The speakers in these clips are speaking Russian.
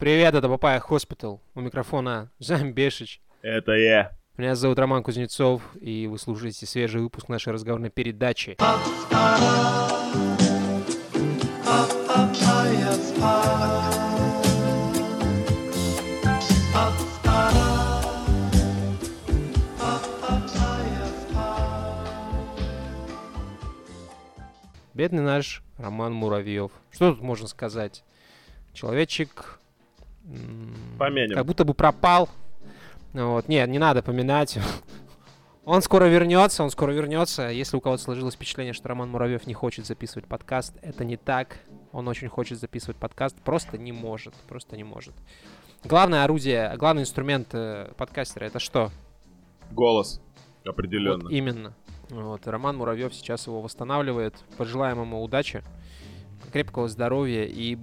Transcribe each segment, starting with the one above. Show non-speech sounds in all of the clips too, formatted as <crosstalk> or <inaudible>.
Привет, это Papaya Hospital. У микрофона <laughs> Жан Бешич. Это я. Меня зовут Роман Кузнецов, и вы слушаете свежий выпуск нашей разговорной передачи. Бедный наш Роман Муравьев. Что тут можно сказать? Человечек Помянем. как будто бы пропал. Вот. Нет, не надо поминать. <laughs> Он скоро вернется, он скоро вернется. Если у кого-то сложилось впечатление, что Роман Муравьев не хочет записывать подкаст, это не так. Он очень хочет записывать подкаст, просто не может, просто не может. Главное орудие, главный инструмент э, подкастера это что? Голос. Определенно. Вот именно. Вот, Роман Муравьев сейчас его восстанавливает. Пожелаем ему удачи, крепкого здоровья и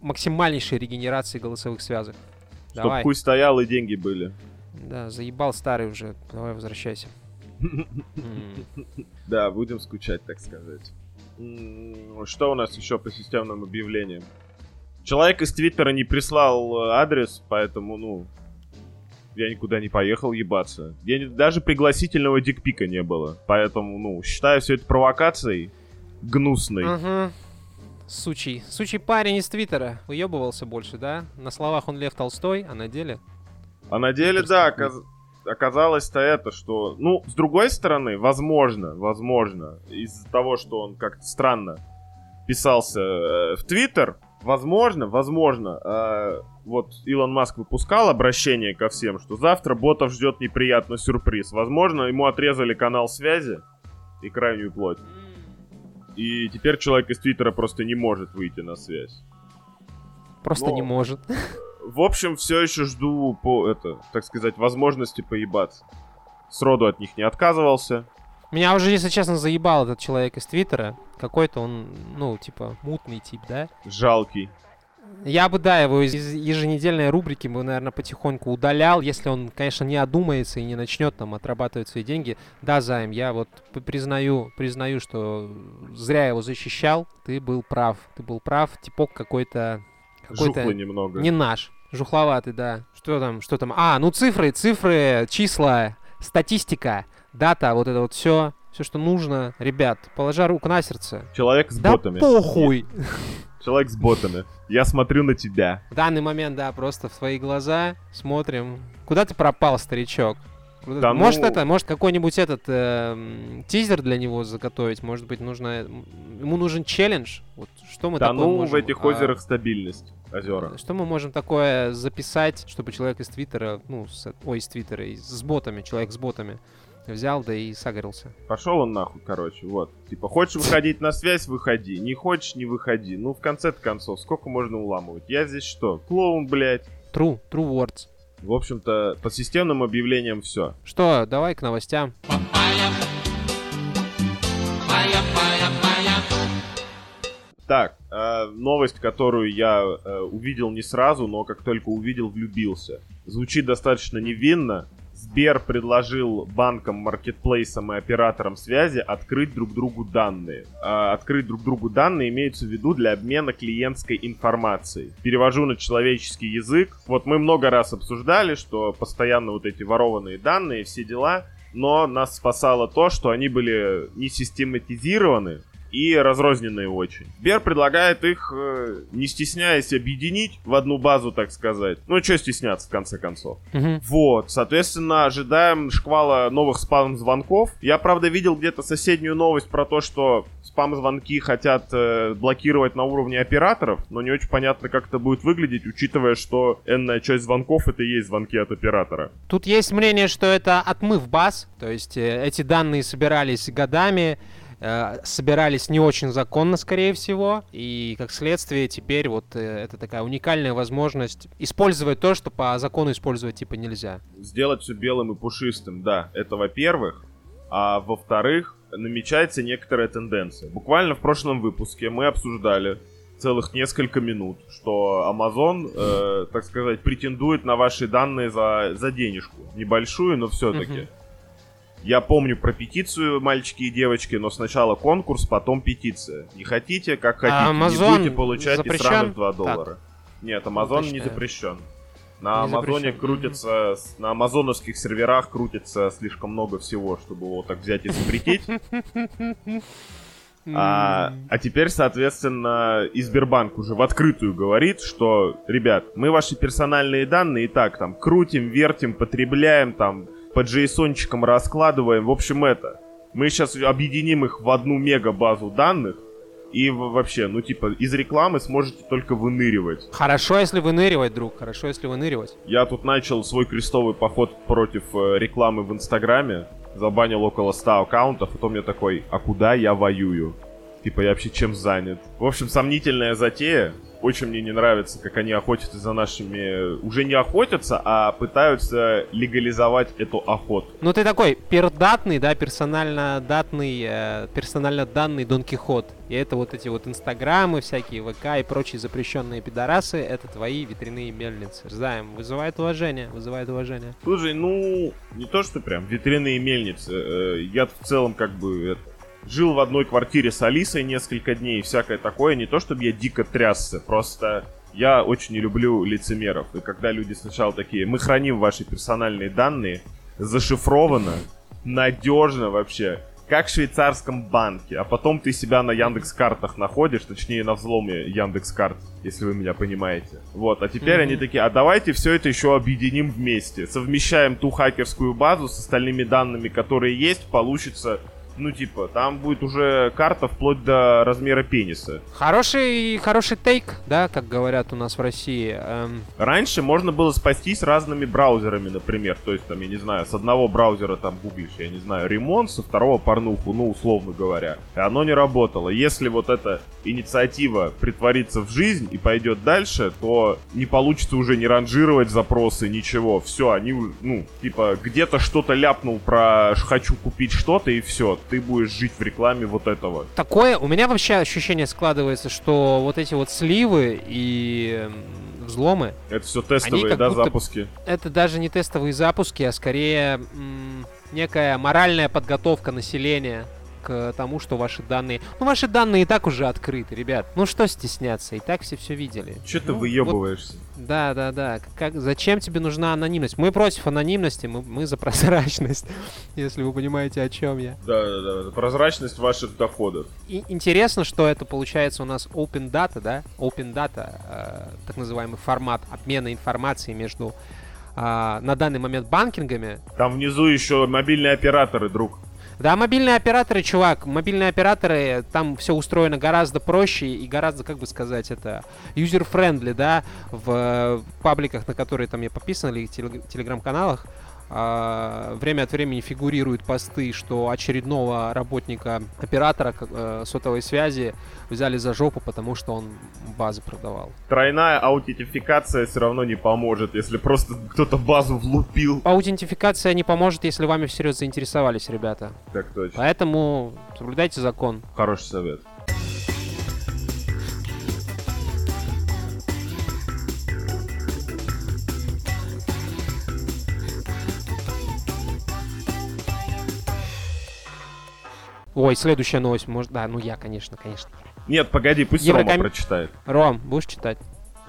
максимальнейшей регенерации голосовых связок. Чтоб Давай. хуй стоял и деньги были. Да, заебал старый уже. Давай возвращайся. <laughs> Да, будем скучать, так сказать. Что у нас еще по системным объявлениям? Человек из Твиттера не прислал э, адрес, поэтому, ну, я никуда не поехал ебаться. Я не- даже пригласительного дикпика не было. Поэтому, ну, считаю все это провокацией гнусной. Мгм. Сучий. Сучий парень из Твиттера. Уебывался больше, да? На словах он Лев Толстой, а на деле... А на деле, да, оказ- оказалось-то это, что... Ну, с другой стороны, возможно, возможно, из-за того, что он как-то странно писался э, в Твиттер, возможно, возможно, э, вот Илон Маск выпускал обращение ко всем, что завтра ботов ждет неприятный сюрприз. Возможно, ему отрезали канал связи и крайнюю плоть. И теперь человек из Твиттера просто не может выйти на связь. Просто Но- не может. В общем, все еще жду по это, так сказать, возможности поебаться. Сроду от них не отказывался. Меня уже, если честно, заебал этот человек из Твиттера. Какой-то он, ну, типа, мутный тип, да? Жалкий. Я бы, да, его из еженедельной рубрики бы, наверное, потихоньку удалял, если он, конечно, не одумается и не начнет там отрабатывать свои деньги. Да, Займ, я вот признаю, признаю, что зря его защищал. Ты был прав. Ты был прав. Типок какой-то... Какой-то Жухлый немного. не наш. Жухловатый, да. Что там, что там? А, ну цифры, цифры, числа, статистика, дата, вот это вот все. Все, что нужно. Ребят, положа руку на сердце. Человек с Да ботами. похуй! <laughs> Человек с ботами. Я смотрю на тебя. В данный момент, да, просто в твои глаза смотрим. Куда ты пропал, старичок? Да может ну- это, может какой-нибудь этот эм, тизер для него заготовить? Может быть, нужно ему нужен челлендж? Вот что мы да такое ну, в можем, этих а, озерах стабильность. Озера. Что мы можем такое записать, чтобы человек из Твиттера, ну, с- ой, из Твиттера, из- с ботами, человек с ботами, взял, да и сагорился. Пошел он нахуй, короче, вот. Типа, хочешь выходить на связь, выходи. Не хочешь, не выходи. Ну, в конце-то концов, сколько можно уламывать? Я здесь что, клоун, блядь? True, true words. В общем-то, по системным объявлениям все. Что, давай к новостям. Так, э, новость, которую я э, увидел не сразу, но как только увидел, влюбился. Звучит достаточно невинно. Сбер предложил банкам, маркетплейсам и операторам связи открыть друг другу данные. А, открыть друг другу данные имеется в виду для обмена клиентской информацией. Перевожу на человеческий язык. Вот мы много раз обсуждали, что постоянно вот эти ворованные данные, все дела, но нас спасало то, что они были не систематизированы, и разрозненные очень. Сбер предлагает их, э, не стесняясь, объединить в одну базу, так сказать. Ну, что стесняться, в конце концов. Мгм. Вот, соответственно, ожидаем шквала новых спам-звонков. Я, правда, видел где-то соседнюю новость про то, что спам-звонки хотят э, блокировать на уровне операторов, но не очень понятно, как это будет выглядеть, учитывая, что энная часть звонков это и есть звонки от оператора. Тут есть мнение, что это отмыв баз, то есть э, эти данные собирались годами, э, собирались не очень законно, скорее всего, и как следствие теперь вот э, это такая уникальная возможность использовать то, что по закону использовать типа нельзя. сделать все белым и пушистым, да, это во-первых. А во-вторых, намечается некоторая тенденция. Буквально в прошлом выпуске мы обсуждали целых несколько минут, что Amazon, э, так сказать, претендует на ваши данные за, за денежку. Небольшую, но все-таки. Мгм. Я помню про петицию, мальчики и девочки, но сначала конкурс, потом петиция. Не хотите, как хотите, А Amazon не будете получать и запрещен? сраных 2 Так. доллара. Нет, Amazon не запрещен. На Не Амазоне запрещен. крутится, с- на амазоновских серверах крутится слишком много всего, чтобы его так взять и запретить. <laughs> А, а теперь, соответственно, и Сбербанк уже в открытую говорит, что, ребят, мы ваши персональные данные и так там крутим, вертим, потребляем, там по JSON-чикам раскладываем. В общем, это. Мы сейчас объединим их в одну мега-базу данных, и вообще, ну типа, из рекламы сможете только выныривать. Хорошо, если выныривать, друг, хорошо, если выныривать. Я тут начал свой крестовый поход против э, рекламы в Инстаграме. Забанил около 100 аккаунтов, потом я такой, а куда я воюю? Типа, я вообще чем занят? В общем, сомнительная затея. Очень мне не нравится, как они охотятся за нашими... Уже не охотятся, а пытаются легализовать эту охоту. Ну ты такой пердатный, да, персонально датный, э, персонально данный Дон Кихот. И это вот эти вот инстаграмы, всякие ВК и прочие запрещенные пидорасы, это твои ветряные мельницы. Знаем, вызывает уважение, вызывает уважение. Слушай, ну, не то, что прям ветряные мельницы. э, Я в целом как бы это, жил в одной квартире с Алисой несколько дней и всякое такое. Не то, чтобы я дико трясся, просто я очень не люблю лицемеров. И когда люди сначала такие, мы храним ваши персональные данные, зашифровано, надежно вообще, как в швейцарском банке. А потом ты себя на Яндекс картах находишь, точнее на взломе Яндекс карт, если вы меня понимаете. Вот, а теперь Мгм. они такие, а давайте все это еще объединим вместе. Совмещаем ту хакерскую базу с остальными данными, которые есть, получится, ну типа, там будет уже карта вплоть до размера пениса. Хороший, хороший тейк, да, как говорят у нас в России. Эм, Раньше можно было спастись разными браузерами, например. То есть, там, я не знаю, с одного браузера там гуглишь, я не знаю, ремонт, со второго порнуху, ну, условно говоря. И оно не работало. Если вот эта инициатива притворится в жизнь и пойдет дальше, то не получится уже не ранжировать запросы, ничего. Все, они, ну, типа, где-то что-то ляпнул про «ш- «хочу купить что-то» и все. Ты будешь жить в рекламе вот этого. такое, у меня вообще ощущение складывается, что вот эти вот сливы и взломы, Это все тестовые, да, будто- запуски? это даже не тестовые запуски, а скорее некая моральная подготовка населения к тому, что ваши данные... Ну, ваши данные и так уже открыты, ребят. Ну, что стесняться? И так все все видели. Че ты Ну, вот выебываешься? Да, да, да. Как, зачем тебе нужна анонимность? Мы против анонимности, мы, мы за прозрачность, <laughs> если вы понимаете, о чем я. Да, да, да. Прозрачность ваших доходов. И интересно, что это получается у нас open data, да? Open data, э, так называемый формат обмена информацией между а, на данный момент банкингами. Там внизу еще мобильные операторы, друг. Да, мобильные операторы, чувак, мобильные операторы, там все устроено гораздо проще и гораздо, как бы сказать, это user-friendly, да, в э, пабликах, на которые там я подписан, или телег- телеграм-каналах, время от времени фигурируют посты, что очередного работника оператора э, сотовой связи взяли за жопу, потому что он базы продавал. Тройная аутентификация все равно не поможет, если просто кто-то базу влупил. Аутентификация не поможет, если вами всерьез заинтересовались, ребята. Так точно. Поэтому соблюдайте закон. Хороший совет. Ой, следующая новость, может, да, ну я, конечно, конечно. Нет, погоди, пусть Еврокоми- Рома прочитает. Ром, будешь читать? <laughs>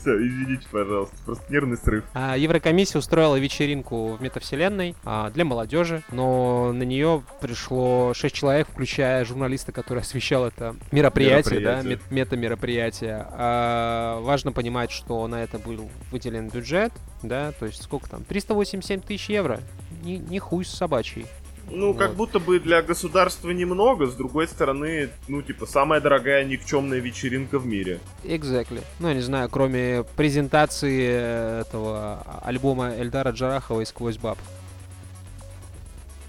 Все, извините, пожалуйста. Просто нервный срыв. А, Еврокомиссия устроила вечеринку в метавселенной а, для молодежи, но на нее пришло 6 человек, включая журналиста, который освещал это мероприятие, да, Мероприятие. мет- мета-мероприятие. А, важно понимать, что на это был выделен бюджет, да, то есть сколько там, 387 тысяч евро. Не, не хуй с собачий. Ну, как Вот. будто бы для государства немного, с другой стороны, ну, типа, самая дорогая никчемная вечеринка в мире. Exactly. Ну, я не знаю, кроме презентации э, этого альбома Эльдара Джарахова и «Сквозь баб».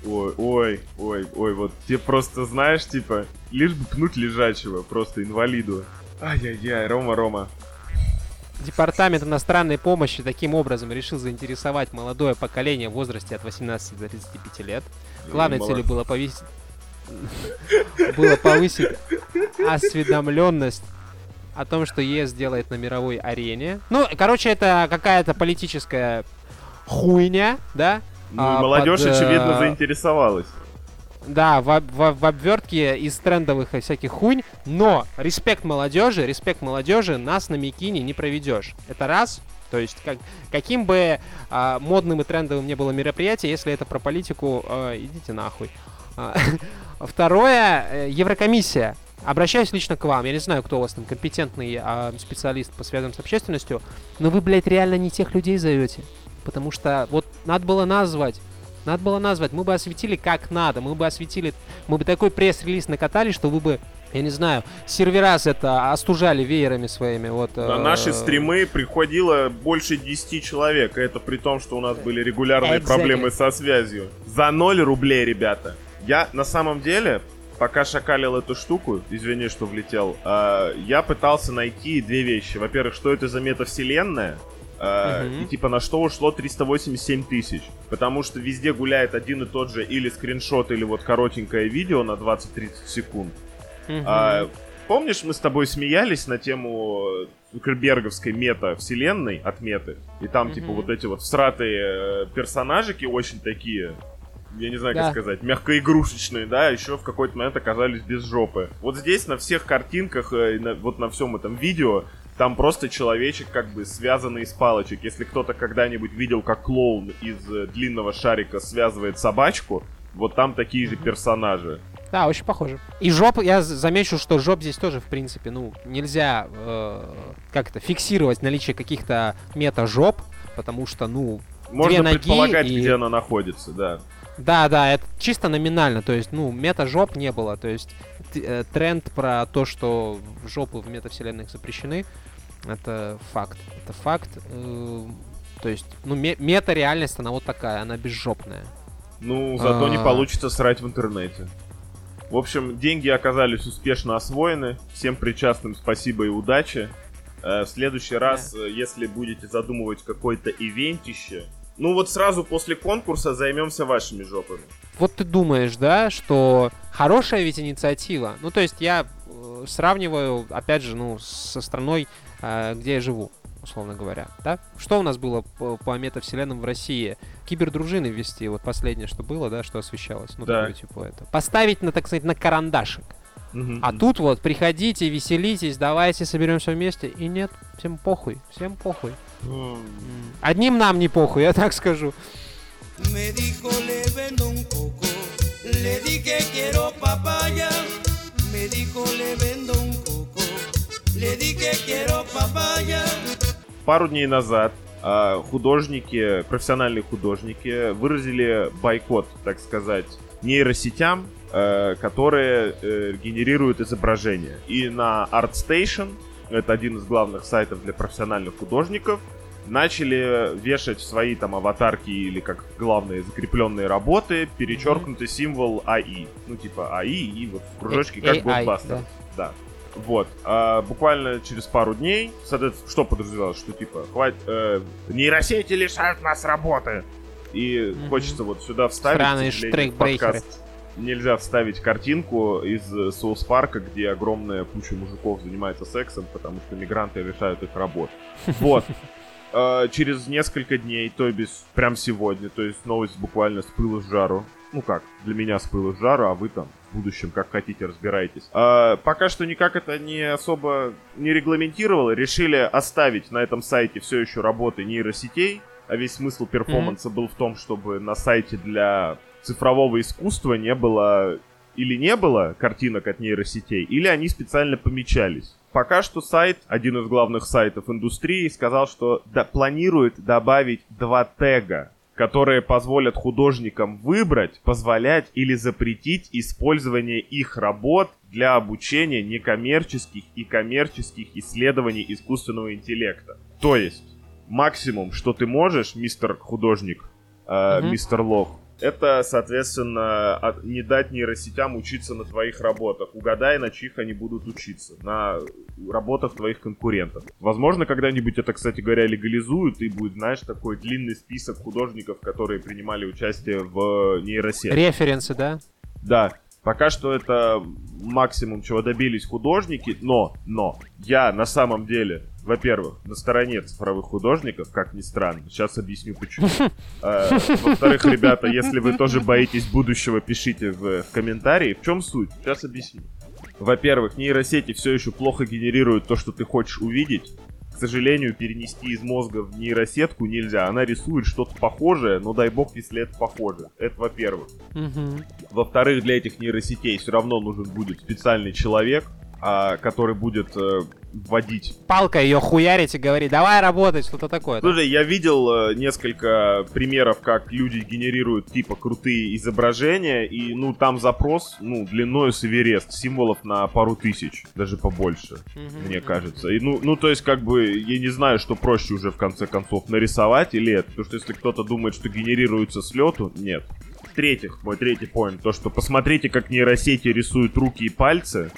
Ой, ой, ой, ой, вот тебе просто, знаешь, типа, лишь бы пнуть лежачего, просто инвалиду. Ай-яй-яй, Рома, Рома. Департамент иностранной помощи таким образом решил заинтересовать молодое поколение в возрасте от 18 до 35 лет. Главной Молод- целью было повысить... было повысить осведомленность о том, что ЕС делает на мировой арене. Ну, короче, это какая-то политическая хуйня, да? Ну, А, молодежь, под, э, очевидно, заинтересовалась. Да, в, в, в обвертке из трендовых всяких хунь, но респект молодежи, респект молодежи нас на Микине не проведешь. Это раз. То есть, как, каким бы а, модным и трендовым не было мероприятие, если это про политику, а, идите нахуй. А, <laughs> второе, э, Еврокомиссия. Обращаюсь лично к вам. Я не знаю, кто у вас там компетентный а, специалист по связям с общественностью, но вы, блядь, реально не тех людей зовете. Потому что вот надо было назвать надо было назвать. Мы бы осветили как надо. Мы бы осветили... Мы бы такой пресс-релиз накатали, что вы бы я не знаю, сервера это остужали веерами своими. Вот, На э... наши стримы приходило больше 10 человек. Это при том, что у нас были регулярные exactly. проблемы со связью. За 0 рублей, ребята. Я на самом деле, пока шакалил эту штуку, извини, что влетел, э, я пытался найти две вещи. Во-первых, что это за метавселенная? Uh-huh. И типа на что ушло 387 тысяч. Потому что везде гуляет один и тот же или скриншот, или вот коротенькое видео на 20-30 секунд. Uh-huh. А, помнишь, мы с тобой смеялись на тему Цукерберговской мета-вселенной от меты? И там, uh-huh. типа, вот эти вот всратые э, персонажики очень такие я не знаю, да. как сказать, мягкоигрушечные, да, еще в какой-то момент оказались без жопы. Вот здесь на всех картинках, э, на, вот на всем этом видео, там просто человечек как бы связанный из палочек. Если кто-то когда-нибудь видел, как клоун из э, длинного шарика связывает собачку, вот там такие же персонажи. Да, очень похоже. И жоп, я замечу, что жоп здесь тоже, в принципе, ну, нельзя э, как то фиксировать наличие каких-то мета-жоп, потому что, ну, Можно две ноги предполагать, и... где она находится, да. Да, да, это чисто номинально, то есть, ну, мета-жоп не было, то есть тренд про то, что жопы в метавселенных запрещены, это факт. Это факт. Э, то есть, ну, мета-реальность, она вот такая, она безжопная. Ну, зато не а. получится срать в интернете. В общем, деньги оказались успешно освоены. Всем причастным спасибо и удачи. Э, в следующий раз, э, если будете задумывать какое-то ивентище, ну вот сразу после конкурса займемся вашими жопами. Вот ты думаешь, да, что хорошая ведь инициатива. Ну, то есть я э, сравниваю, опять же, ну, со страной, э, где я живу, условно говоря, да? Что у нас было по, по метавселенным в России? Кибердружины ввести, вот последнее, что было, да, что освещалось. Ну, да. такое, типа это. Поставить, на, так сказать, на карандашик. А тут вот приходите, веселитесь, давайте соберемся вместе. И нет, всем похуй, всем похуй. Одним нам не похуй, я так скажу. Me dijo le vendo un coco, le dije quiero papaya. Me dijo le vendo un coco, le dije quiero papaya. Пару дней назад а, художники, профессиональные художники выразили бойкот, так сказать, нейросетям, э, которые э, генерируют изображения. И на ArtStation, это один из главных сайтов для профессиональных художников, начали вешать свои там аватарки или как главные закрепленные работы перечеркнутый mm-hmm. символ АИ. Ну, типа АИ и вот в кружочке как Godbuster. Да. да. Вот. А, буквально через пару дней, соответственно, что подразумевалось, что типа, хватит, э, нейросети лишают нас работы. И mm-hmm. хочется вот сюда вставить. Странные штрейкбрейкеры. Нельзя вставить картинку из Соус Парка, где огромная куча мужиков занимается сексом, потому что мигранты лишают их работ. <laughs> Вот. э, через несколько дней, то есть прям сегодня, то есть новость буквально с пылу с жару. Ну как, для меня с пылу с жару, а вы там в будущем как хотите разбирайтесь. Э, пока что никак это не особо не регламентировало, решили оставить на этом сайте все еще работы нейросетей, а весь смысл перформанса mm-hmm. был в том, чтобы на сайте для цифрового искусства не было или не было картинок от нейросетей, или они специально помечались. Пока что сайт, один из главных сайтов индустрии, сказал, что да, планирует добавить два тега, которые позволят художникам выбрать, позволять или запретить использование их работ для обучения некоммерческих и коммерческих исследований искусственного интеллекта. То есть, максимум, что ты можешь, мистер художник, э, угу. мистер Лох, это, соответственно, не дать нейросетям учиться на твоих работах. Угадай, на чьих они будут учиться. На работах твоих конкурентов. Возможно, когда-нибудь это, кстати говоря, легализуют, и будет, знаешь, такой длинный список художников, которые принимали участие в нейросети. Референсы, да? Да. Пока что это максимум, чего добились художники, но, но, я на самом деле, во-первых, на стороне цифровых художников, как ни странно, сейчас объясню почему. А, <laughs> во-вторых, ребята, если вы тоже боитесь будущего, пишите в комментарии. В чем суть? Сейчас объясню. Во-первых, нейросети все еще плохо генерируют то, что ты хочешь увидеть к сожалению, перенести из мозга в нейросетку нельзя. Она рисует что-то похожее, но дай бог, если это похоже. Это во-первых. Угу. Во-вторых, для этих нейросетей все равно нужен будет специальный человек, который будет э, вводить. Палка ее хуярить и говорить, давай работать, что-то такое. Слушай, я видел э, несколько примеров, как люди генерируют типа крутые изображения, и ну там запрос, ну, длиной с Эверест, символов на пару тысяч, даже побольше, mm-hmm. мне кажется. И, ну, ну, то есть, как бы, я не знаю, что проще уже в конце концов нарисовать или это. Потому что если кто-то думает, что генерируется с лету, нет. В-третьих, мой третий поинт, то, что посмотрите, как нейросети рисуют руки и пальцы,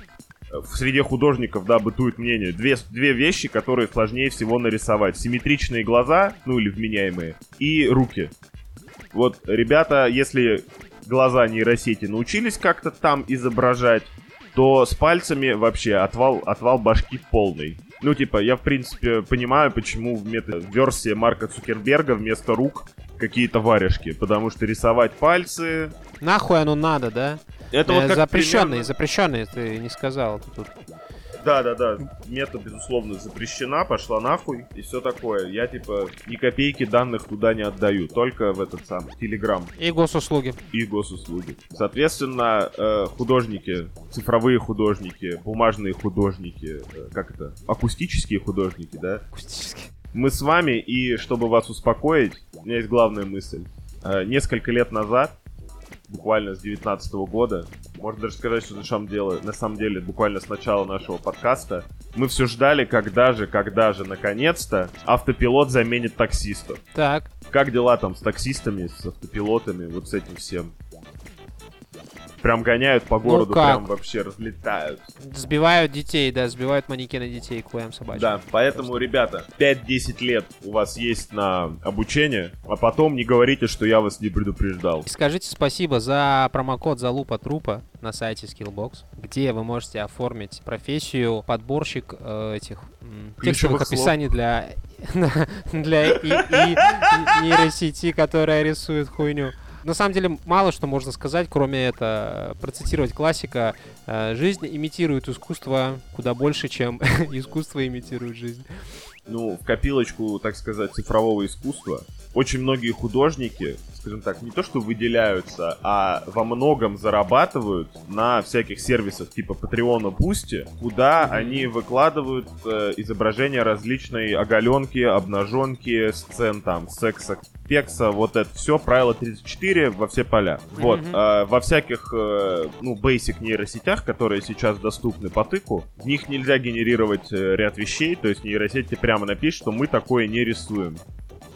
в среде художников, да, бытует мнение. Две, две вещи, которые сложнее всего нарисовать. Симметричные глаза, ну или вменяемые, и руки. Вот, ребята, если глаза нейросети научились как-то там изображать, то с пальцами вообще отвал, отвал башки полный. Ну, типа, я, в принципе, понимаю, почему в мета-версии Марка Цукерберга вместо рук какие-то варежки. Потому что рисовать пальцы... Нахуй оно надо, да? Это вот Э, запрещенные, примерно- запрещенные, ты не сказал. тут. Да, да, да. Мета, безусловно, запрещена, пошла нахуй и все такое. Я, типа, ни копейки данных туда не отдаю. Только в этот самый Телеграм И госуслуги. и госуслуги. Соответственно, э, художники, цифровые художники, бумажные художники, э, как это, акустические художники, да? Акустически. Мы с вами, и чтобы вас успокоить, у меня есть главная мысль. Э, Несколько лет назад, буквально с 19 года, можно даже сказать, что на самом деле, на самом деле, буквально с начала нашего подкаста, мы все ждали, когда же, когда же, наконец-то, автопилот заменит таксистов. Так, Как дела там с таксистами, с автопилотами, вот с этим всем? Прям гоняют по городу, как? прям вообще разлетают. сбивают детей, да, сбивают манекены детей к хуям собачьим. Да, поэтому, ребята, 5-10 лет у вас есть на обучение, а потом не говорите, что я вас не предупреждал. И Скажите спасибо за промокод залупа трупа на сайте Skillbox, где вы можете оформить профессию подборщик э, этих м, текстовых слов. описаний для <laughs> для и, и нейросети, которая рисует хуйню. На самом деле мало что можно сказать, кроме это процитировать классика. э, Жизнь имитирует искусство куда больше, чем <laughs> искусство имитирует жизнь. Ну, в копилочку, так сказать, цифрового искусства очень многие художники, скажем так, не то что выделяются, а во многом зарабатывают на всяких сервисах типа Patreon, Boosty, куда они выкладывают э, изображения различной оголенки, обнаженки, сцен там, секса, пекса, вот это все, правило 34 во все поля. Вот, Мгм. э, во всяких, э, ну, basic нейросетях, которые сейчас доступны по тыку, в них нельзя генерировать э, ряд вещей, то есть нейросеть тебе прямо напишет, что мы такое не рисуем.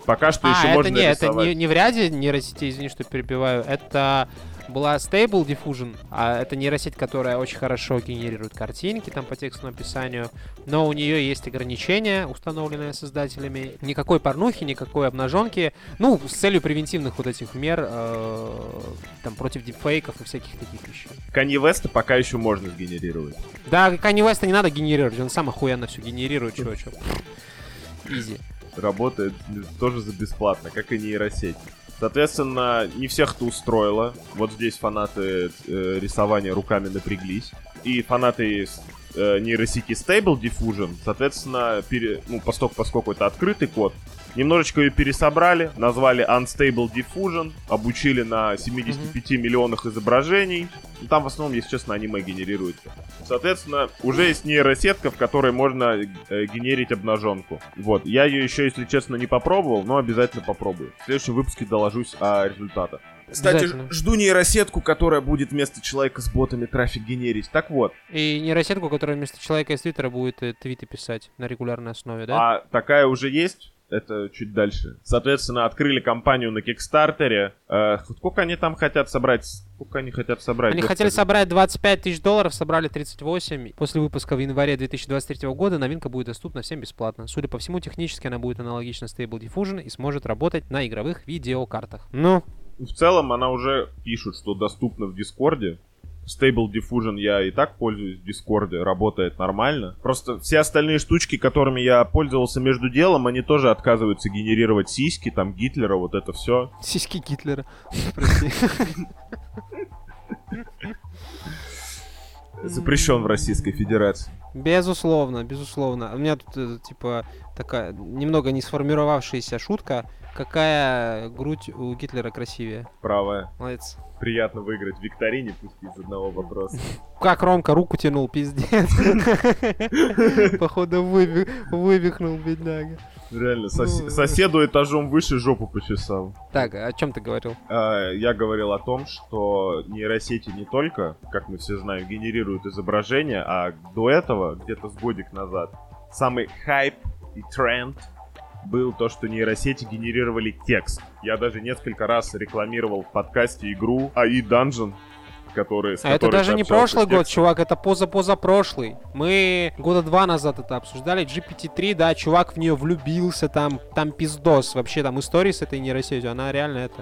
Пока что А, еще это можно не, это рисовать. не, не в ряде нейросетей, извини, что перебиваю. Это была Stable Diffusion, а это нейросеть, которая очень хорошо генерирует картинки там по текстовому описанию, но у нее есть ограничения, установленные создателями. Никакой порнухи, никакой обнаженки. Ну, с целью превентивных вот этих мер э, там против дипфейков и всяких таких вещей. Канье Веста пока еще можно сгенерировать. Да, Kanye West не надо генерировать, он сам охуенно все генерирует, чё. Изи. Работает тоже за бесплатно, как и нейросеть. Соответственно, не всех это устроило. Вот здесь фанаты э, рисования руками напряглись. И фанаты э, нейросети Stable Diffusion, соответственно, пере, ну, поскольку, поскольку это открытый код, немножечко ее пересобрали, назвали Unstable Diffusion, обучили на 75 миллионах изображений. Ну, там в основном, если честно, аниме генерируется. Соответственно, уже есть нейросетка, в которой можно э, генерить обнаженку. Вот. Я ее еще, если честно, не попробовал, но обязательно попробую. В следующем выпуске доложусь о результатах. Кстати, жду нейросетку, которая будет вместо человека с ботами трафик генерить. Так вот, И нейросетку, которая вместо человека из Твиттера будет э, твиты писать на регулярной основе, да? а такая уже есть. Это чуть дальше. Соответственно, открыли кампанию на Кикстартере. Э, сколько они там хотят собрать? Сколько они хотят собрать? Они господи? хотели собрать 25 тысяч долларов, собрали 38. После выпуска в январе 2023 года новинка будет доступна всем бесплатно. Судя по всему, технически она будет аналогична Stable Diffusion и сможет работать на игровых видеокартах. Ну, В целом, она уже пишут, что доступна в Дискорде. Stable Diffusion я и так пользуюсь в Дискорде, работает нормально. Просто все остальные штучки, которыми я пользовался между делом, они тоже отказываются генерировать сиськи, там Гитлера, вот это все. Сиськи Гитлера. Запрещен в Российской Федерации. Безусловно, безусловно. У меня тут, э, типа, такая немного не сформировавшаяся шутка. Какая грудь у Гитлера красивее? Правая. Молодец. Приятно выиграть в викторине, пусть из одного вопроса. Как Ромка руку тянул, пиздец. <laughs> Походу выви- вывихнул, бедняга. Реально, сос- Ну. соседу этажом выше жопу почесал. Так, о чем ты говорил? А, Я говорил о том, что нейросети не только, как мы все знаем, генерируют изображения, а до этого, где-то с годик назад, самый хайп и тренд был то, что нейросети генерировали текст. Я даже несколько раз рекламировал в подкасте игру AI Dungeon, который, с А это даже не прошлый год, чувак, это поза-позапрошлый. Мы года два назад это обсуждали. GPT-3, да, чувак в нее влюбился, там, там пиздос. Вообще там истории с этой нейросетью, она реально это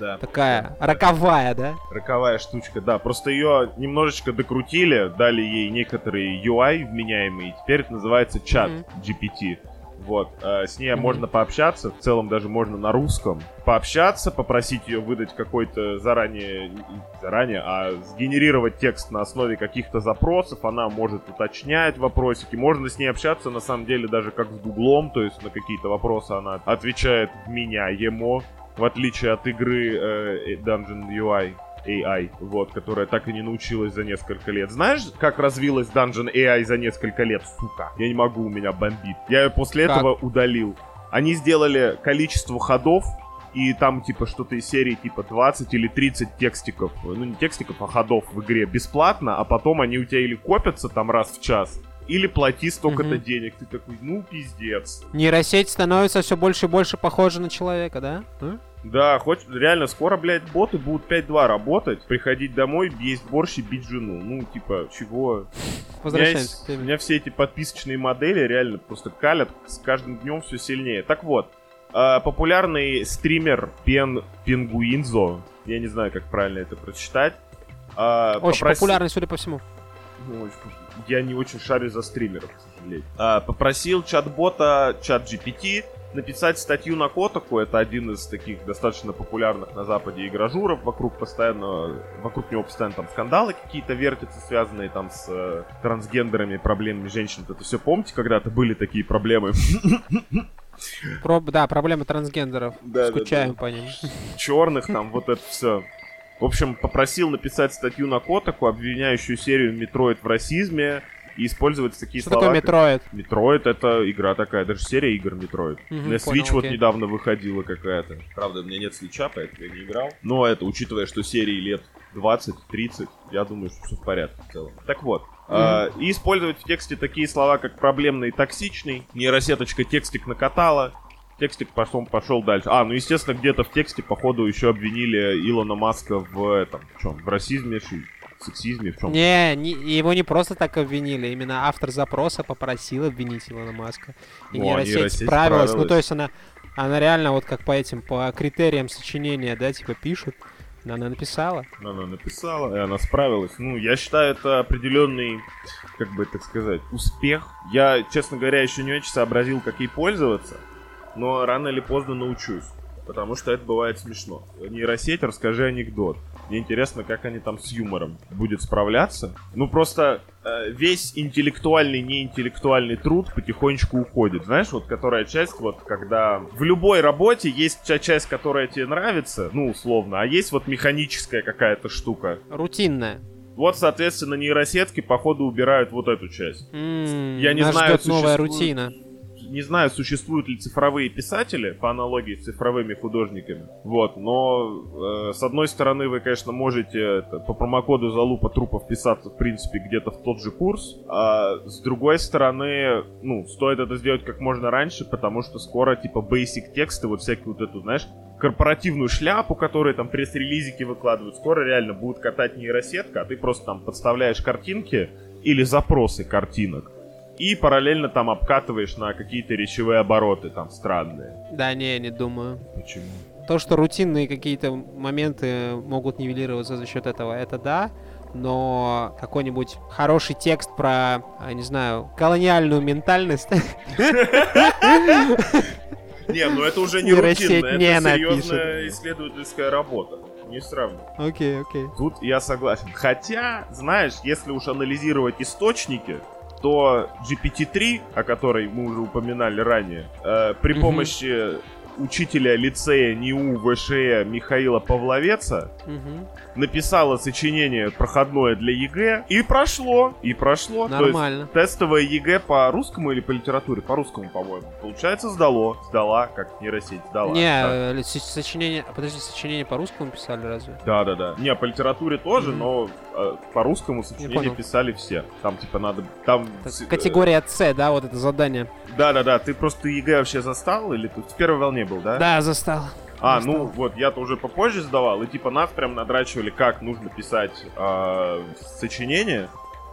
Да. такая роковая, да? Роковая штучка, да. Просто ее немножечко докрутили, дали ей некоторые UI вменяемые, и теперь это называется чат Мгм. GPT. Вот, э, с ней Мгм. можно пообщаться, в целом даже можно на русском пообщаться, попросить ее выдать какой-то заранее, не заранее, а сгенерировать текст на основе каких-то запросов, она может уточнять вопросики, можно с ней общаться на самом деле даже как с Гуглом, то есть на какие-то вопросы она отвечает вменяемо, в отличие от игры э, Dungeon UI. AI, вот, которая так и не научилась за несколько лет. Знаешь, как развилась Dungeon AI за несколько лет? Сука, я не могу, у меня бомбит. Я ее после Как? этого удалил. Они сделали количество ходов, и там типа что-то из серии типа 20 или 30 текстиков, ну не текстиков, а ходов в игре бесплатно, а потом они у тебя или копятся там раз в час, или плати столько-то Мгм. денег. Ты такой, ну пиздец. Нейросеть становится все больше и больше похожа на человека, да? А? Да, хоть реально скоро, блядь, боты будут 5-2 работать, приходить домой, есть борщ и бить жену. Ну, типа, чего? У меня, Возвращаемся есть- к у меня все эти подписочные модели реально просто калят с каждым днем все сильнее. Так вот, а, популярный стример Пен Пингуинзо, я не знаю, как правильно это прочитать. а, Очень попроси- популярный, судя по всему. ну, Я не очень шарю за стримеров, к сожалению. А, попросил чат-бота, чат GPT, написать статью на Котаку. Это один из таких достаточно популярных на Западе игражуров. Вокруг постоянно, вокруг него постоянно там скандалы какие-то вертятся, связанные там с э, трансгендерами, проблемами женщин. Это все помните, когда-то были такие проблемы? Про- да, проблема трансгендеров. Да, да, Скучаем по ним. черных, там вот это все. В общем, попросил написать статью на Kotaku, обвиняющую серию Metroid в расизме, и использовать такие Что слова. такое как- Metroid? Metroid это игра такая, даже серия игр Metroid. Мгм, На понял, Switch вот окей. недавно выходила какая-то. Правда, у меня нет Switch а, поэтому я не играл. Но это, учитывая, что серии лет 20-30, я думаю, что все в порядке в целом. Так вот. а, и использовать в тексте такие слова, как проблемный и токсичный. Нейросеточка текстик накатала. Текстик пошел, пошел дальше. А, ну естественно, где-то в тексте, походу, еще обвинили Илона Маска в этом, в чем? В расизме, сексизме, в чем? Не, не- его не просто так обвинили, именно автор запроса попросил обвинить Илона Маска. И О, нейросеть нейросеть справилась. Ну, то есть она, она реально вот как по этим, по критериям сочинения, да, типа пишут. Она написала. Она написала, и она справилась. Ну, я считаю, это определенный, как бы так сказать, успех. Я, честно говоря, еще не очень сообразил, как ей пользоваться, но рано или поздно научусь. Потому что это бывает смешно. Нейросеть, расскажи анекдот. Мне интересно, как они там с юмором будет справляться. Ну, просто э, весь интеллектуальный, неинтеллектуальный труд потихонечку уходит. Знаешь, вот которая часть, вот когда в любой работе есть та часть, которая тебе нравится, ну, условно, а есть вот механическая какая-то штука. Рутинная. Вот, соответственно, нейросетки, походу, убирают вот эту часть. М, Я не нас знаю, ждет новая существует- рутина. Не знаю, существуют ли цифровые писатели по аналогии с цифровыми художниками. Вот, но э, с одной стороны вы, конечно, можете это, по промокоду залупа трупов писаться, в принципе, где-то в тот же курс. А с другой стороны, ну, стоит это сделать как можно раньше, потому что скоро, типа, basic тексты, вот всякие вот эту, знаешь, корпоративную шляпу, которую там пресс-релизики выкладывают, скоро реально будет катать нейросетка, а ты просто там подставляешь картинки или запросы картинок. И параллельно там обкатываешь на какие-то речевые обороты там странные. Да, не, не думаю. Почему? То, что рутинные какие-то моменты могут нивелироваться за счет этого, это да. но какой-нибудь хороший текст про, а, не знаю, колониальную ментальность. Не, ну это уже не рутинно, это серьезная исследовательская работа. Не сравнивай. Окей, окей. Тут я согласен. Хотя, знаешь, если уж анализировать источники, то GPT-3, о которой мы уже упоминали ранее, э, при помощи учителя лицея НИУ ВШЭ Михаила Павловеца угу. написала сочинение проходное для ЕГЭ и прошло, и прошло. Нормально. То есть тестовое ЕГЭ по русскому или по литературе? По русскому, по-моему. Получается, сдало. Сдала, как нейросеть сдала. Не, да. Э, сочинение... Подожди, сочинение по русскому писали разве? Да-да-да. Не, по литературе тоже, мм но по русскому сочинение писали все. Там, типа, надо... Там... Категория С, да, вот это задание. Да-да-да. Ты просто ЕГЭ вообще застал? Или ты в первой волне был, да? Да, застал. А, застал. ну вот, я-то уже попозже сдавал, и типа нас прям надрачивали, как нужно писать э, сочинение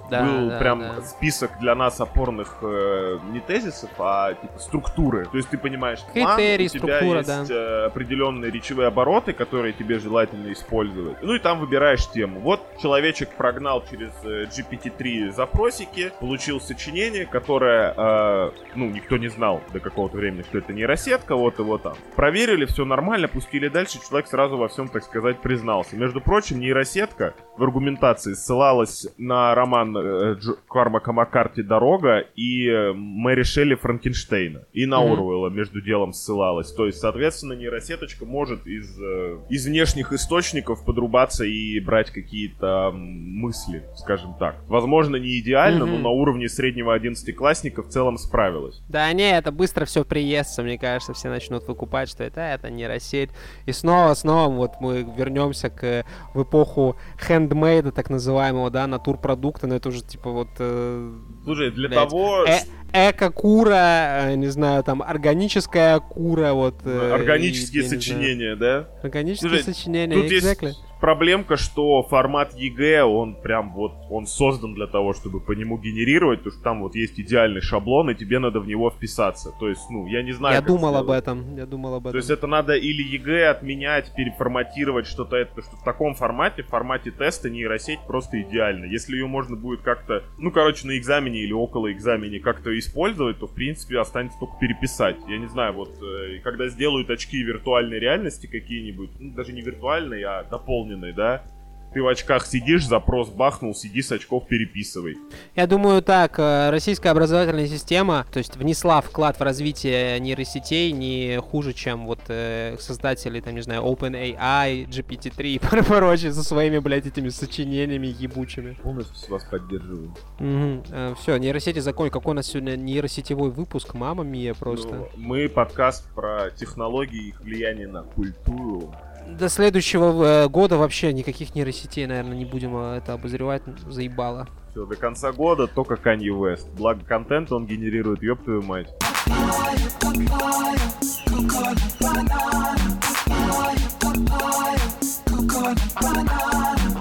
да, был да, прям да. список для нас опорных э, не тезисов, а типа структуры. То есть ты понимаешь, план, у тебя структура, есть да. э, определенные речевые обороты, которые тебе желательно использовать. Ну и там выбираешь тему. Вот человечек прогнал через э, GPT-3 запросики, получил сочинение, которое, э, ну, никто не знал до какого-то времени, что это нейросетка, вот его там. Проверили, все нормально, пустили дальше, человек сразу во всем, так сказать, признался. Между прочим, нейросетка в аргументации ссылалась на роман э, Кармака Маккарти «Дорога» и э, Мэри Шелли Франкенштейна. И на mm-hmm. Оруэлла между делом ссылалась. То есть, соответственно, нейросеточка может из, э, из внешних источников подрубаться и брать какие-то мысли, скажем так. Возможно, не идеально, mm-hmm. но на уровне среднего одиннадцатиклассника в целом справилась. Да не, это быстро все приестся, мне кажется, все начнут выкупать, что это, это нейросеть. И снова, снова вот мы вернемся к, в эпоху хендмейда, так называемого, да, натурпродукта, но это уже типа вот... Э, Слушай, для блядь, того... Э эко-кура, э, не знаю, там, органическая кура, вот... Э, Органические и, сочинения, да? Органические Слушай, сочинения, тут exactly. есть проблемка, что формат ЕГЭ, он прям вот, он создан для того, чтобы по нему генерировать, потому что там вот есть идеальный шаблон, и тебе надо в него вписаться. То есть, ну, я не знаю... Я думал об этом, я думал об этом. То есть это надо или ЕГЭ отменять, переформатировать что-то это, потому что в таком формате, в формате теста нейросеть просто идеально. Если ее можно будет как-то, ну, короче, на экзамене или около экзамене как-то использовать, то, в принципе, останется только переписать. Я не знаю, вот, э, когда сделают очки виртуальной реальности какие-нибудь, ну, даже не виртуальные, а дополненные, заполненный, да? Ты в очках сидишь, запрос бахнул, сиди с очков переписывай. Я думаю так, э, российская образовательная система, то есть внесла вклад в развитие нейросетей не хуже, чем вот э, создатели, там, не знаю, OpenAI, GPT-3 и <laughs> прочее со своими, блядь, этими сочинениями ебучими. Полностью вас поддерживаю. Угу. Э, все, нейросети закон. Какой у нас сегодня нейросетевой выпуск? Мама мия просто. Ну, мы подкаст про технологии и их влияние на культуру до следующего э, года вообще никаких нейросетей, наверное, не будем э, это обозревать. Заебало. Все, до конца года только Kanye West. Благо контент он генерирует, ёб твою мать.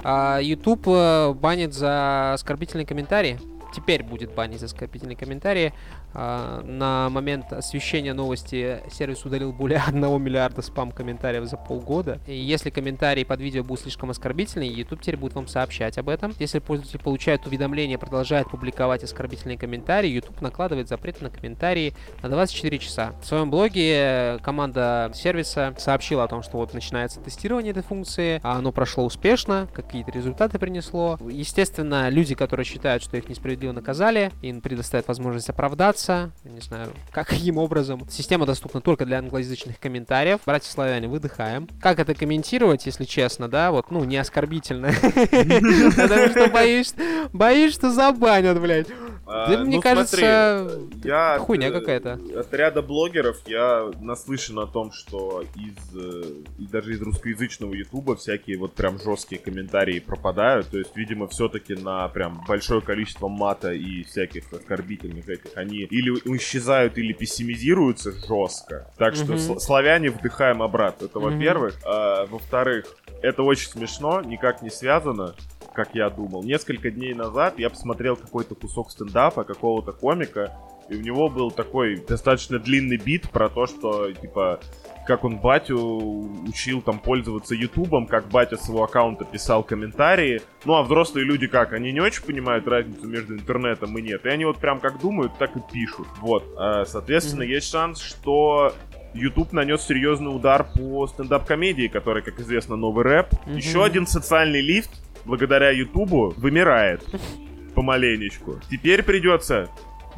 А YouTube э, банит за оскорбительные комментарии. Теперь будет банить за оскорбительные комментарии. А, на момент освещения новости сервис удалил более <laughs> 1 миллиарда спам-комментариев за полгода. И если комментарий под видео будет слишком оскорбительный, YouTube теперь будет вам сообщать об этом. Если пользователь получает уведомление продолжает публиковать оскорбительные комментарии, YouTube накладывает запрет на комментарии на 24 часа. В своем блоге команда сервиса сообщила о том, что вот начинается тестирование этой функции, а оно прошло успешно, какие-то результаты принесло. Естественно, люди, которые считают, что их несправедливо наказали, им предоставят возможность оправдаться, общаться, не знаю, каким <laughs> образом. Система доступна только для англоязычных комментариев. Братья славяне, выдыхаем. Как это комментировать, если честно, да, вот, ну, не оскорбительно. <laughs> Потому что боишь, боишь, что забанят, блядь. А, да, ну, мне кажется, я хуйня какая-то. От ряда блогеров я наслышан о том, что из э, даже из русскоязычного ютуба всякие вот прям жесткие комментарии пропадают. То есть, видимо, все-таки на прям большое количество мата и всяких оскорбительных этих они или исчезают, или пессимизируются жестко. Так что mm славяне вдыхаем обратно. Это во-первых. А, во-вторых, это очень смешно, никак не связано как я думал. Несколько дней назад я посмотрел какой-то кусок стендапа какого-то комика, И у него был такой достаточно длинный бит про то, что, типа, как он батю учил там пользоваться Ютубом, как батя с его аккаунта писал комментарии. Ну а взрослые люди как? Они не очень понимают разницу между интернетом и нет. И они вот прям как думают, так и пишут. Вот. А, соответственно, mm-hmm. есть шанс, что YouTube нанес серьезный удар по стендап-комедии, который, как известно, новый рэп. Mm-hmm. Еще один социальный лифт благодаря Ютубу вымирает <laughs> помаленечку. Теперь придется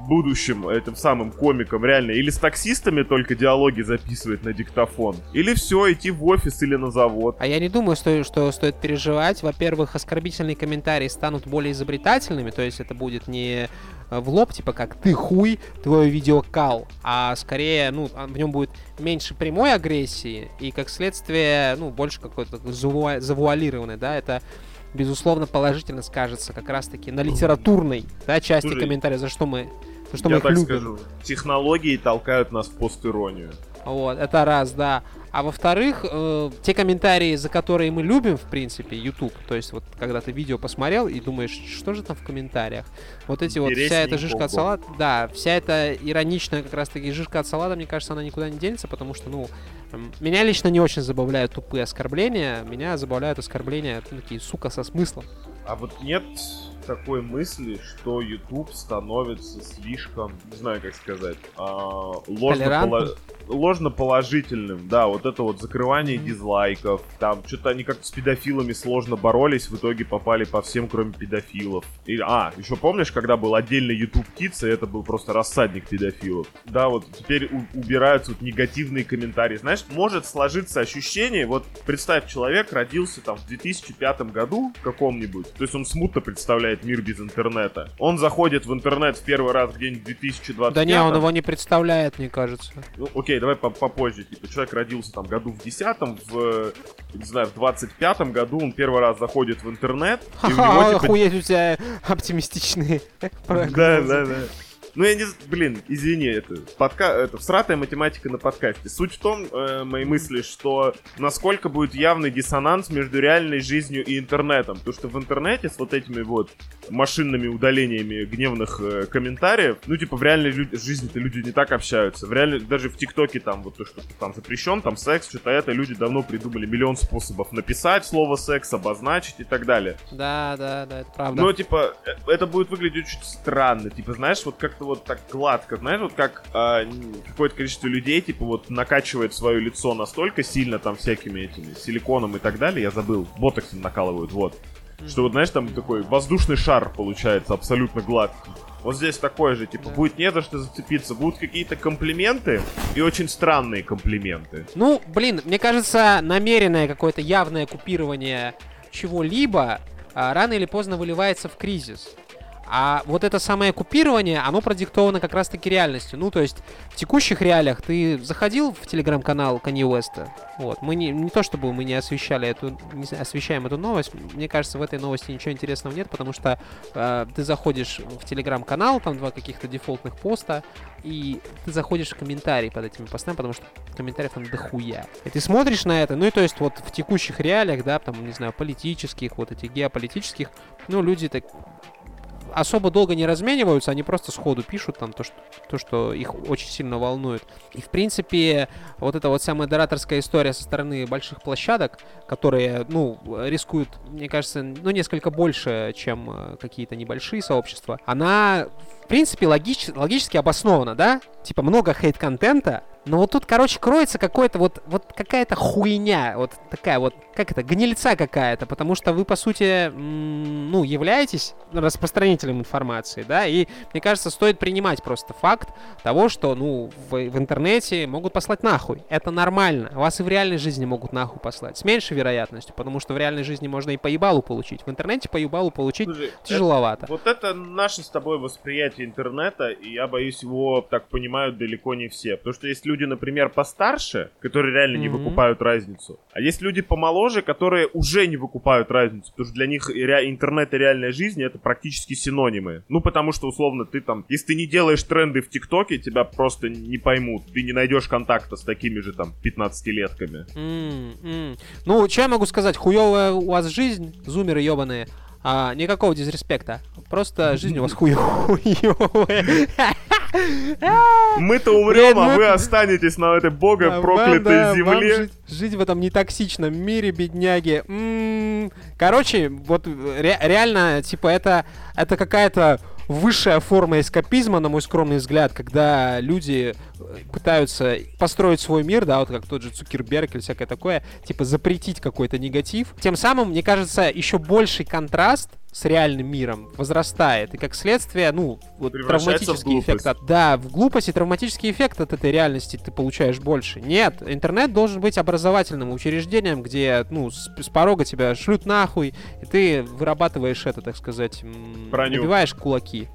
будущим этим самым комиком реально или с таксистами только диалоги записывать на диктофон, или все, идти в офис или на завод. А я не думаю, что, что стоит переживать. Во-первых, оскорбительные комментарии станут более изобретательными, то есть это будет не в лоб, типа как ты хуй, твой видео кал, а скорее, ну, в нем будет меньше прямой агрессии и, как следствие, ну, больше какой-то завуа- завуалированной, да, это безусловно, положительно скажется как раз-таки на литературной да, части Слушай, комментариев, за что мы что Я мы так любим. скажу, технологии толкают нас в постиронию. Вот, это раз, да. А во-вторых, э, те комментарии, за которые мы любим, в принципе, YouTube, то есть вот когда ты видео посмотрел и думаешь, что же там в комментариях, вот эти вот, вся эта жишка от салата, да, вся эта ироничная как раз-таки жишка от салата, мне кажется, она никуда не денется, потому что, ну, меня лично не очень забавляют тупые оскорбления, меня забавляют оскорбления, ну, такие, сука, со смыслом. А вот нет такой мысли, что YouTube становится слишком, не знаю, как сказать, а, ложно, поло... ложно положительным. Да, вот это вот закрывание дизлайков. Там что-то они как-то с педофилами сложно боролись, в итоге попали по всем, кроме педофилов. И, а, еще помнишь, когда был отдельный YouTube Kids, и это был просто рассадник педофилов? Да, вот теперь у- убираются вот негативные комментарии. Знаешь, может сложиться ощущение, вот представь, человек родился там в 2005 году каком-нибудь, то есть он смутно представляет представляет мир без интернета. Он заходит в интернет в первый раз где-нибудь в 2020 Да не, он его не представляет, мне кажется. Ну, окей, давай попозже. Типа, человек родился там году в 10 в, не знаю, в 25 году он первый раз заходит в интернет. Ха-ха, типа... охуеть у тебя оптимистичные Да, да, да. Ну, я не... Блин, извини, это, подка... это всратая математика на подкасте. Суть в том, э, моей мысли, что насколько будет явный диссонанс между реальной жизнью и интернетом. Потому что в интернете с вот этими вот машинными удалениями гневных э, комментариев, ну, типа, в реальной лю... жизни-то люди не так общаются. В реальной... Даже в ТикТоке там вот то, что там запрещен, там секс, что-то это, люди давно придумали миллион способов написать слово секс, обозначить и так далее. Да, да, да, это правда. Но, типа, э, это будет выглядеть очень странно. Типа, знаешь, вот как как-то вот так гладко, знаешь, вот как э, какое-то количество людей, типа, вот накачивает свое лицо настолько сильно там всякими этими силиконом и так далее, я забыл, ботоксом накалывают, вот. Mm-hmm. Что вот, знаешь, там такой воздушный шар получается абсолютно гладкий. Вот здесь такое же, типа, да. будет не за что зацепиться, будут какие-то комплименты и очень странные комплименты. Ну, блин, мне кажется, намеренное какое-то явное купирование чего-либо а, рано или поздно выливается в кризис. А вот это самое купирование, оно продиктовано как раз-таки реальностью. Ну, то есть в текущих реалиях ты заходил в телеграм-канал Kanye West? Вот. Мы не, не то чтобы мы не освещали эту, не освещаем эту новость. Мне кажется, в этой новости ничего интересного нет, потому что э, ты заходишь в телеграм-канал, там два каких-то дефолтных поста, и ты заходишь в комментарии под этими постами, потому что комментариев там дохуя. И ты смотришь на это, ну и то есть вот в текущих реалиях, да, там, не знаю, политических, вот этих геополитических, ну, люди так особо долго не размениваются, они просто сходу пишут там то, что, то, что их очень сильно волнует. И, в принципе, вот эта вот самая модераторская история со стороны больших площадок, которые, ну, рискуют, мне кажется, ну, несколько больше, чем э, какие-то небольшие сообщества, она, в принципе, логич, логически обоснована, да? Типа много хейт-контента, но вот тут, короче, кроется какой-то вот, вот какая-то хуйня, вот такая вот, как это, гнильца какая-то, потому что вы, по сути, ну, являетесь распространителем информации, да, и, мне кажется, стоит принимать просто факт того, что, ну, в, в интернете могут послать нахуй. Это нормально. Вас и в реальной жизни могут нахуй послать. С меньшей вероятностью, потому что в реальной жизни можно и по ебалу получить. В интернете по ебалу получить Слушай, тяжеловато. Это, вот это наше с тобой восприятие интернета, и я боюсь, его так понимают далеко не все. Потому что есть люди, например, постарше, которые реально mm-hmm. не выкупают разницу. А есть люди помоложе, которые уже не выкупают разницу. Потому что для них ре- интернет и реальная жизнь это практически синонимы. Ну, потому что, условно, ты там, если ты не делаешь тренды в ТикТоке, тебя просто не поймут. Ты не найдешь контакта с такими же там 15-летками. Mm-hmm. Ну, что я могу сказать? Хуевая у вас жизнь, зумеры ебаные. А, никакого дизреспекта. Просто <laughs> жизнь у вас хуевая. <laughs> <laughs> Мы-то умрем, а вы останетесь на этой богом проклятой земле. Жить в этом нетоксичном мире, бедняги. М-м. Короче, вот реально, типа, это это какая-то высшая форма эскапизма, на мой скромный взгляд, когда люди э, пытаются построить свой мир, да, вот как тот же Цукерберг или всякое такое, типа запретить какой-то негатив. Тем самым, мне кажется, еще больший контраст с реальным миром возрастает. И как следствие, ну, вот травматический эффект от... Да, в глупости травматический эффект от этой реальности ты получаешь больше. Нет, интернет должен быть образовательным учреждением, где, ну, с, с порога тебя шлют нахуй, и ты вырабатываешь это, так сказать, Броню. набиваешь кулаки.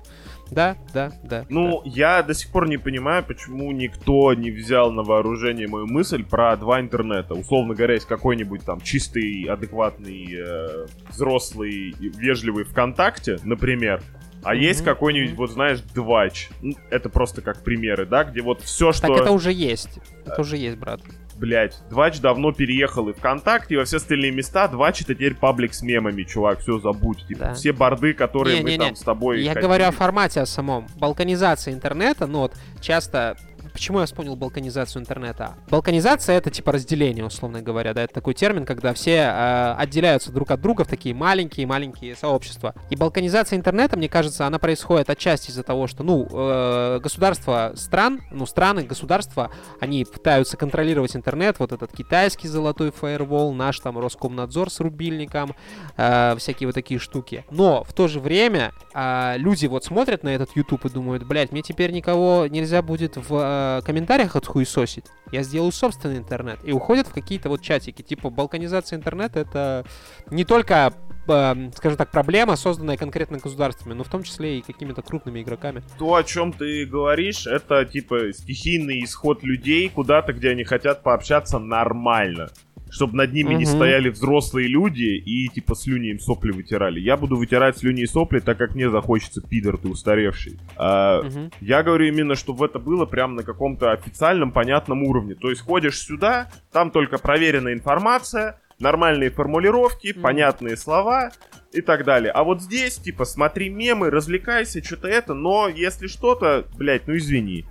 Да, да, да. Ну, да. я до сих пор не понимаю, почему никто не взял на вооружение мою мысль про два интернета. Условно говоря, есть какой-нибудь там чистый, адекватный, э, взрослый, вежливый ВКонтакте, например. А mm-hmm. есть какой-нибудь, вот знаешь, двач. Ну, это просто как примеры, да, где вот все, что... Так это уже есть. Это уже есть, брат блядь, Двач давно переехал и ВКонтакте, и во все остальные места. Двач это теперь паблик с мемами, чувак, все забудь. Типа, да. все борды, которые не, мы не, там не. с тобой... Я хотим. говорю о формате о самом. Балканизация интернета, ну вот, часто Почему я вспомнил балканизацию интернета? Балканизация — это типа разделение, условно говоря, да, это такой термин, когда все э, отделяются друг от друга в такие маленькие-маленькие сообщества. И балканизация интернета, мне кажется, она происходит отчасти из-за того, что, ну, э, государства стран, ну, страны, государства, они пытаются контролировать интернет, вот этот китайский золотой фаервол, наш там Роскомнадзор с рубильником, э, всякие вот такие штуки. Но в то же время э, люди вот смотрят на этот YouTube и думают, блядь, мне теперь никого нельзя будет в э, комментариях отхуесосить, я сделаю собственный интернет. И уходят в какие-то вот чатики. Типа, балканизация интернета — это не только э, скажем так, проблема, созданная конкретно государствами, но в том числе и какими-то крупными игроками. То, о чем ты говоришь, это типа стихийный исход людей куда-то, где они хотят пообщаться нормально чтобы над ними угу. не стояли взрослые люди и типа слюни им сопли вытирали. Я буду вытирать слюни и сопли, так как мне захочется, пидор ты устаревший. А, угу. Я говорю именно, чтобы это было прям на каком-то официальном, понятном уровне. То есть ходишь сюда, там только проверенная информация, нормальные формулировки, mm. понятные слова и так далее. А вот здесь, типа, смотри мемы, развлекайся, что-то это, но если что-то, блядь, ну извини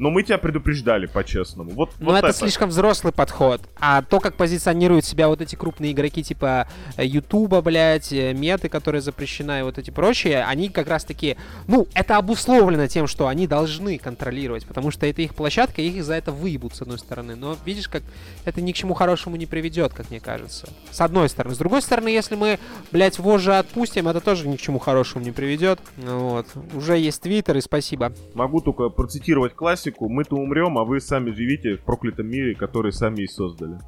но мы тебя предупреждали по-честному. Вот, но вот это, это слишком взрослый подход. А то, как позиционируют себя вот эти крупные игроки типа э, Ютуба, блядь, э, Меты, которые запрещена и вот эти прочие, они как раз таки, ну, это обусловлено тем, что они должны контролировать, потому что это их площадка, и их за это выебут, с одной стороны. Но видишь, как это ни к чему хорошему не приведет, как мне кажется. С одной стороны. С другой стороны, если мы, блядь, вожжи отпустим, это тоже ни к чему хорошему не приведет. Вот. Уже есть Твиттер, и спасибо. Могу только процитировать классику классику «Мы-то умрем, а вы сами живите в проклятом мире, который сами и создали».